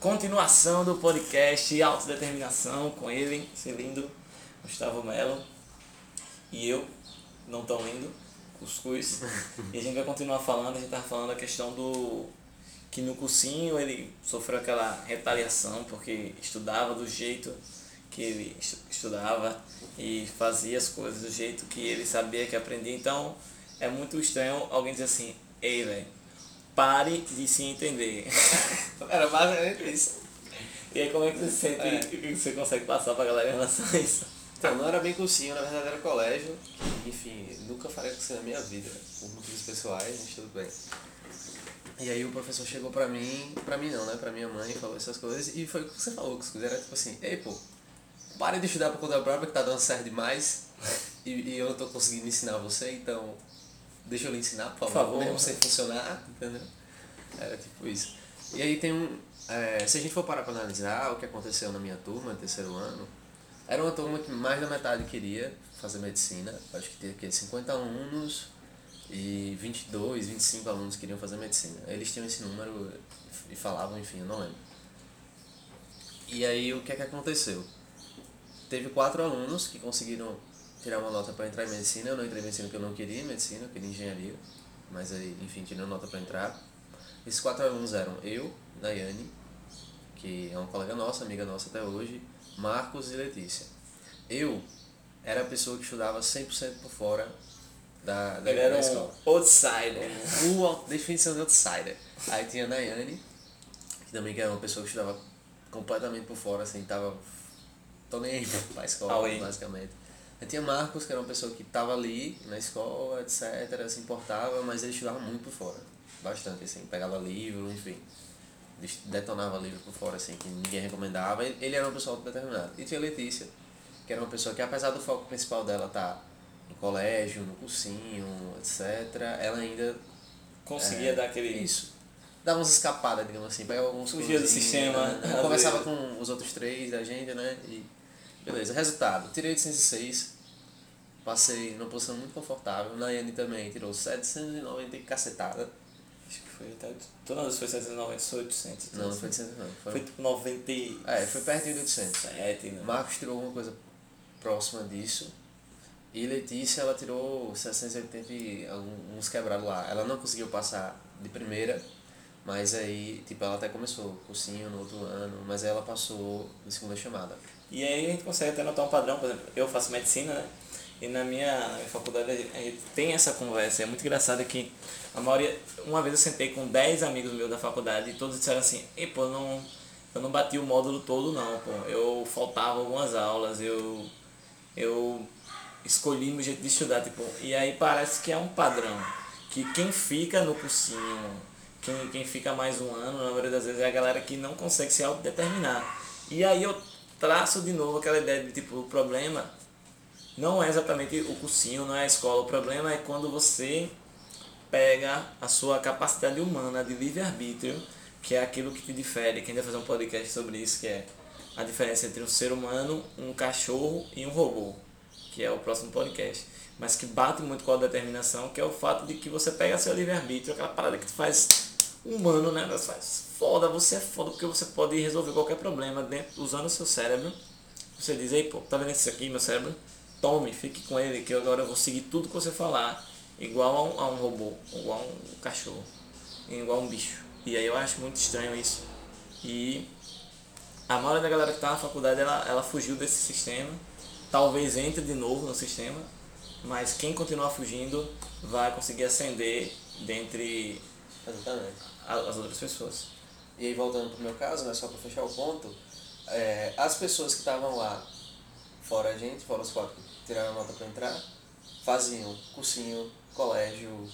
continuação do podcast Autodeterminação com ele, esse lindo Gustavo Melo. E eu, não tão lindo, Cuscuz. e a gente vai continuar falando, a gente tava falando a questão do. que no cursinho ele sofreu aquela retaliação porque estudava do jeito que ele estudava e fazia as coisas do jeito que ele sabia que aprendia. Então é muito estranho alguém dizer assim, ei velho, pare de se entender. Era basicamente isso. E aí como é que você sente É. que você consegue passar pra galera em relação a isso? Então, não era bem cursinho, na verdade era colégio. Enfim, nunca faria cursinho na minha vida, por motivos pessoais, mas tudo bem. E aí o professor chegou pra mim, pra mim não, né? Pra minha mãe, falou essas coisas, e foi o que você falou, que era tipo assim, ei pô, pare de estudar por conta própria que tá dando certo demais, e, e eu não tô conseguindo ensinar você, então deixa eu lhe ensinar, por favor, favor. mesmo sem funcionar, entendeu? Era tipo isso. E aí tem um. é, se a gente for parar pra analisar o que aconteceu na minha turma, terceiro ano, era uma turma que mais da metade queria fazer medicina. Acho que tinha aqui 50 alunos e 22, 25 alunos queriam fazer medicina. Eles tinham esse número e falavam, enfim, eu não lembro. E aí o que é que aconteceu? Teve quatro alunos que conseguiram tirar uma nota para entrar em medicina. Eu não entrei em medicina porque eu não queria medicina, eu queria engenharia. Mas aí, enfim, tirei nota para entrar. Esses quatro alunos eram eu, Daiane, que é uma colega nossa, amiga nossa até hoje, Marcos e Letícia. Eu era a pessoa que estudava 100% por fora da, da, Ele da era escola. um outsider. O definição de outsider. Aí tinha a Nayane, que também era uma pessoa que estudava completamente por fora, assim, tava. tô nem aí pra escola, basicamente. Aí tinha Marcos, que era uma pessoa que tava ali na escola, etc., se importava, mas ele estudava muito por fora. Bastante, assim, pegava livro, enfim. Detonava livro por fora, assim, que ninguém recomendava. Ele era uma pessoa determinada. E tinha Letícia, que era uma pessoa que, apesar do foco principal dela estar no colégio, no cursinho, etc., ela ainda Conseguia É, dar aquele. isso. Dava umas escapadas, digamos assim. Pegava alguns Fugia do sistema, né? Conversava com os outros três da gente, né? E beleza. Resultado. Tirei 806. Passei numa posição muito confortável. Nayane também tirou 790 e cacetada. Acho que foi até. Todas as foi 790, foi 800. Não, não foi 800 não. Foi, Foi tipo 97. é, foi pertinho de 800. né? Marcos tirou alguma coisa próxima disso. E Letícia, ela tirou 780 e alguns quebrados lá. Ela não conseguiu passar de primeira, mas aí, tipo, ela até começou cursinho no outro ano, mas ela passou de segunda chamada. E aí a gente consegue até notar um padrão, por exemplo, eu faço medicina, né? E na minha, na minha faculdade a gente- tem essa conversa. É muito engraçado que a maioria. Uma vez eu sentei com 10 amigos meus da faculdade e todos disseram assim, ei pô, eu não, eu não bati o módulo todo não, pô. Eu faltava algumas aulas, eu. Eu escolhi meu jeito de estudar, tipo, e aí parece que é um padrão. Que quem fica no cursinho, quem, quem fica mais um ano, na maioria das vezes, é a galera que não consegue se autodeterminar. E aí eu traço de novo aquela ideia de tipo, o problema não é exatamente o cursinho, não é a escola, o problema é quando você pega a sua capacidade humana de livre-arbítrio, que é aquilo que te difere, que a gente vai fazer um podcast sobre isso, que é a diferença entre um ser humano, um cachorro e um robô, que é o próximo podcast. Mas que bate muito com a determinação, que é o fato de que você pega seu livre-arbítrio, aquela parada que te faz humano, né? Você faz foda, você é foda, porque você pode resolver qualquer problema dentro, usando o seu cérebro. Você diz, ei, pô, tá vendo isso aqui, meu cérebro? Tome, fique com ele, que agora eu vou seguir tudo que você falar, igual a um, a um robô, igual a um cachorro, igual a um bicho. E aí eu acho muito estranho isso. E a maioria da galera que tá na faculdade, ela, ela fugiu desse sistema. Talvez entre de novo no sistema, mas quem continuar fugindo vai conseguir ascender dentre Exatamente. as outras pessoas. E aí, voltando pro meu caso, né, só para fechar o ponto, é, as pessoas que estavam lá, fora a gente, fora os quatro que tiraram nota para entrar, faziam cursinho, colégio,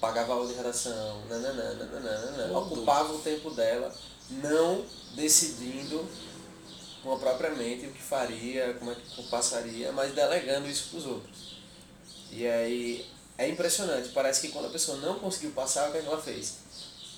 pagavam aula de redação, nananã, nananã, nananã, Tudo. ocupavam o tempo dela, não decidindo com a própria mente o que faria, como é que passaria, mas delegando isso para os outros. E aí é impressionante, parece que quando a pessoa não conseguiu passar, o que, é que ela fez?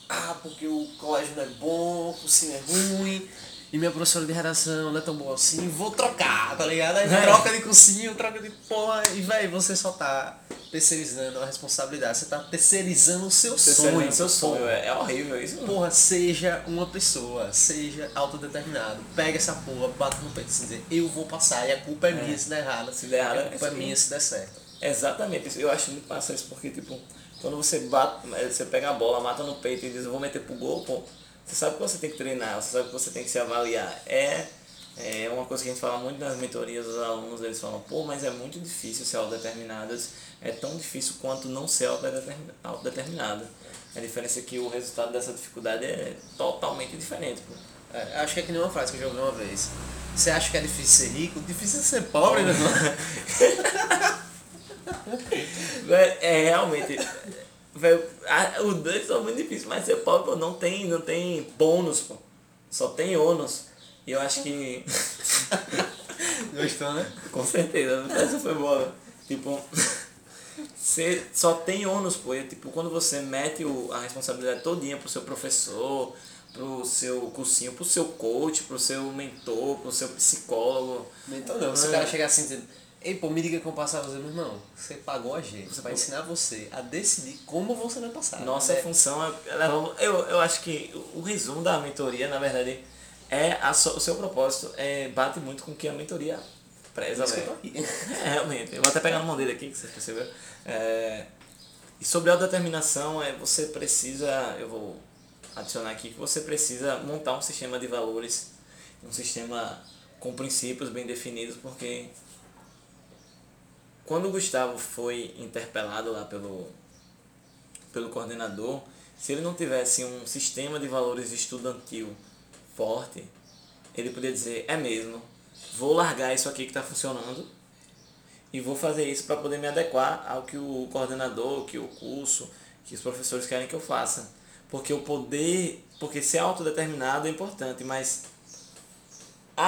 Ah, porque o colégio não é bom, o cursinho é ruim, E minha professora de redação não é tão boa assim, vou trocar, tá ligado? Aí troca de cursinho, troca de porra. E, velho, você só tá terceirizando a responsabilidade. Você tá terceirizando o seu Terceirizando sonho. seu sonho. É, é horrível isso. Porra, seja uma pessoa, seja autodeterminado. Pega essa porra, bata no peito e dizer, eu vou passar, e a culpa é, minha se der errado. Se der errado, a é culpa é aí. minha se der certo. Exatamente isso. Eu acho muito massa isso, porque, tipo, quando você bate, eh, você pega a bola, mata no peito e diz, eu vou meter pro gol, pô, você sabe que você tem que treinar, você sabe que você tem que se avaliar. É, é uma coisa que a gente fala muito nas mentorias dos alunos, eles falam, pô, mas é muito difícil ser autodeterminadas, é tão difícil quanto não ser autodetermin- autodeterminado. A diferença é que o resultado dessa dificuldade é totalmente diferente, pô. É, acho que é que nem uma frase que eu já ouvi uma vez. Você acha que é difícil ser rico? Difícil é ser pobre, meu irmão. É realmente. Véi, a- os dois são muito difíceis, mas ser pobre pô, não tem, não tem bônus, pô. Só tem ônus. E eu acho que. Gostou, né? Com certeza, essa foi boa. Tipo, você só tem ônus, pô. E, tipo, quando você mete o, a responsabilidade todinha pro seu professor, pro seu cursinho, pro seu coach, pro seu mentor, pro seu psicólogo. Então não, se o cara chegar assim dizendo, ei pô, me diga como passar meu irmão, você pagou a gente, Você vai ensinar você a decidir como você vai passar. Nossa É, função é. ela- Eu, eu acho que o resumo da mentoria, na verdade, é a o seu propósito. É, bate muito com o que a mentoria preza, aqui. É, realmente. Eu vou até pegar no mão dele aqui, que você percebeu. É, e sobre a autodeterminação, é, você precisa. Eu vou adicionar aqui que você precisa montar um sistema de valores, um sistema com princípios bem definidos, porque quando o Gustavo foi interpelado lá pelo, pelo coordenador, se ele não tivesse um sistema de valores estudantil forte, ele poderia dizer, é mesmo, vou largar isso aqui que está funcionando e vou fazer isso para poder me adequar ao que o coordenador, que o curso, que os professores querem que eu faça. Porque o poder, porque ser autodeterminado é importante, mas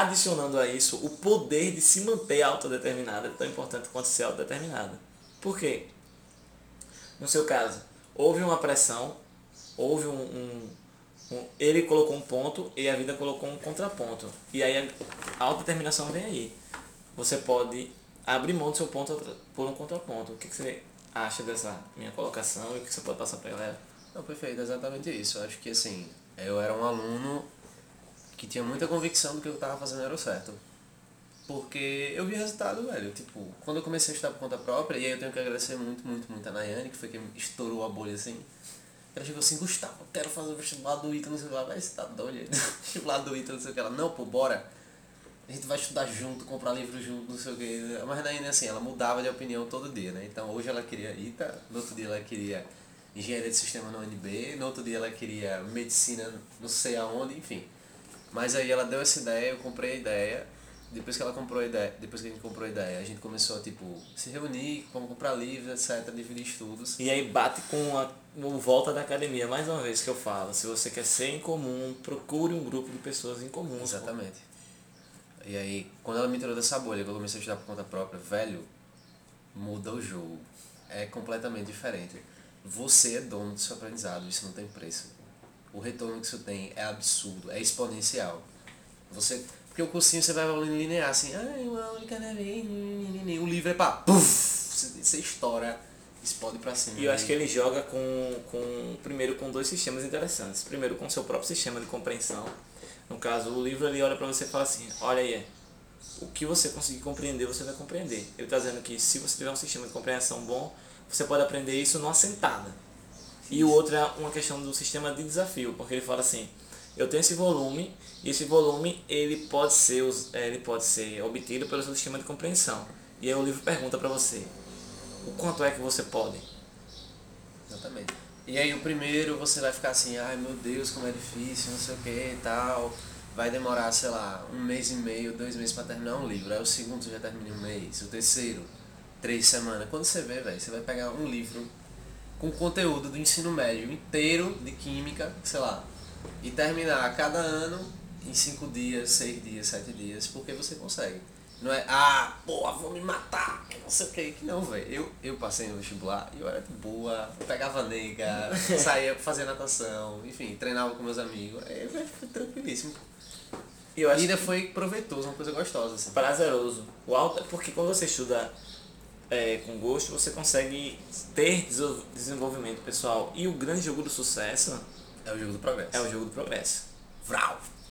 adicionando a isso, o poder de se manter autodeterminado é tão importante quanto ser autodeterminado. Por quê? No seu caso, houve uma pressão, houve um, um- um- ele colocou um ponto e a vida colocou um contraponto. E aí a autodeterminação vem aí. Você pode abrir mão do seu ponto por um contraponto. O que, que você acha dessa minha colocação e o que você pode passar pra galera? Não, perfeito, exatamente isso. Eu acho que assim, eu era um aluno que tinha muita convicção do que eu tava fazendo era o certo. Porque eu vi resultado, velho. Tipo, quando eu comecei a estudar por conta própria, e aí eu tenho que agradecer muito, muito, muito a Nayane, que foi quem estourou a bolha assim. Ela chegou assim, Gustavo, quero fazer o vestibular do Ita, não sei o que lá. Vai, você tá doido? vestibular do Ita, não sei o que lá. Não, pô, bora. A gente vai estudar junto, comprar livro junto, não sei o que. Mas a Nayane, assim, ela mudava de opinião todo dia, né? Então hoje ela queria Ita, no outro dia ela queria engenharia de sistema no UNB, no outro dia ela queria medicina não sei aonde, enfim. Mas aí ela deu essa ideia, eu comprei a ideia. Depois que ela comprou a ideia, depois que a gente comprou a ideia, a gente começou a tipo se reunir, vamos comprar livros, etc, dividir estudos. E aí bate com a o volta da academia, mais uma vez que eu falo, se você quer ser em comum, procure um grupo de pessoas em comum. Exatamente. E aí, quando ela me tirou dessa bolha, que eu comecei a estudar por conta própria, velho, muda o jogo. É completamente diferente. Você é dono do seu aprendizado, isso não tem preço. O retorno que isso tem é absurdo, é exponencial. Você, porque o cursinho você vai evoluindo linear, assim, ai, uma única vez, o livro é pá, puf, você, estoura, explode pra cima. E eu acho que ele joga com, com primeiro com dois sistemas interessantes. Primeiro com o seu próprio sistema de compreensão. No caso, o livro ele olha para você e fala assim, olha aí, o que você conseguir compreender, você vai compreender. Ele está dizendo que se você tiver um sistema de compreensão bom, você pode aprender isso numa sentada. E o outro é uma questão do sistema de desafio, porque ele fala assim, eu tenho esse volume, e esse volume ele pode ser, eh, ele pode ser obtido pelo seu sistema de compreensão. E aí o livro pergunta para você, o quanto é que você pode? Exatamente. E aí o primeiro você vai ficar assim, ai meu Deus, como é difícil, não sei o que e tal. Vai demorar, sei lá, um mês e meio, dois meses pra terminar um livro. Aí o segundo já termina um mês. O terceiro, três semanas. Quando você vê, velho, você vai pegar um livro com conteúdo do ensino médio inteiro de química, sei lá, e terminar cada ano em cinco dias, seis dias, sete dias, porque você consegue. Não é, ah, porra, vou me matar, não sei o que, que não, velho. Eu, eu passei no vestibular e eu era de boa, pegava nega, saía pra fazer natação, enfim, treinava com meus amigos. Aí, foi tranquilíssimo. E eu acho E ainda foi proveitoso, uma coisa gostosa, assim. prazeroso. O alto, porque quando você estuda é, com gosto, você consegue ter desenvolvimento pessoal. E o grande jogo do sucesso É o jogo do progresso. é o jogo do progresso. Vral!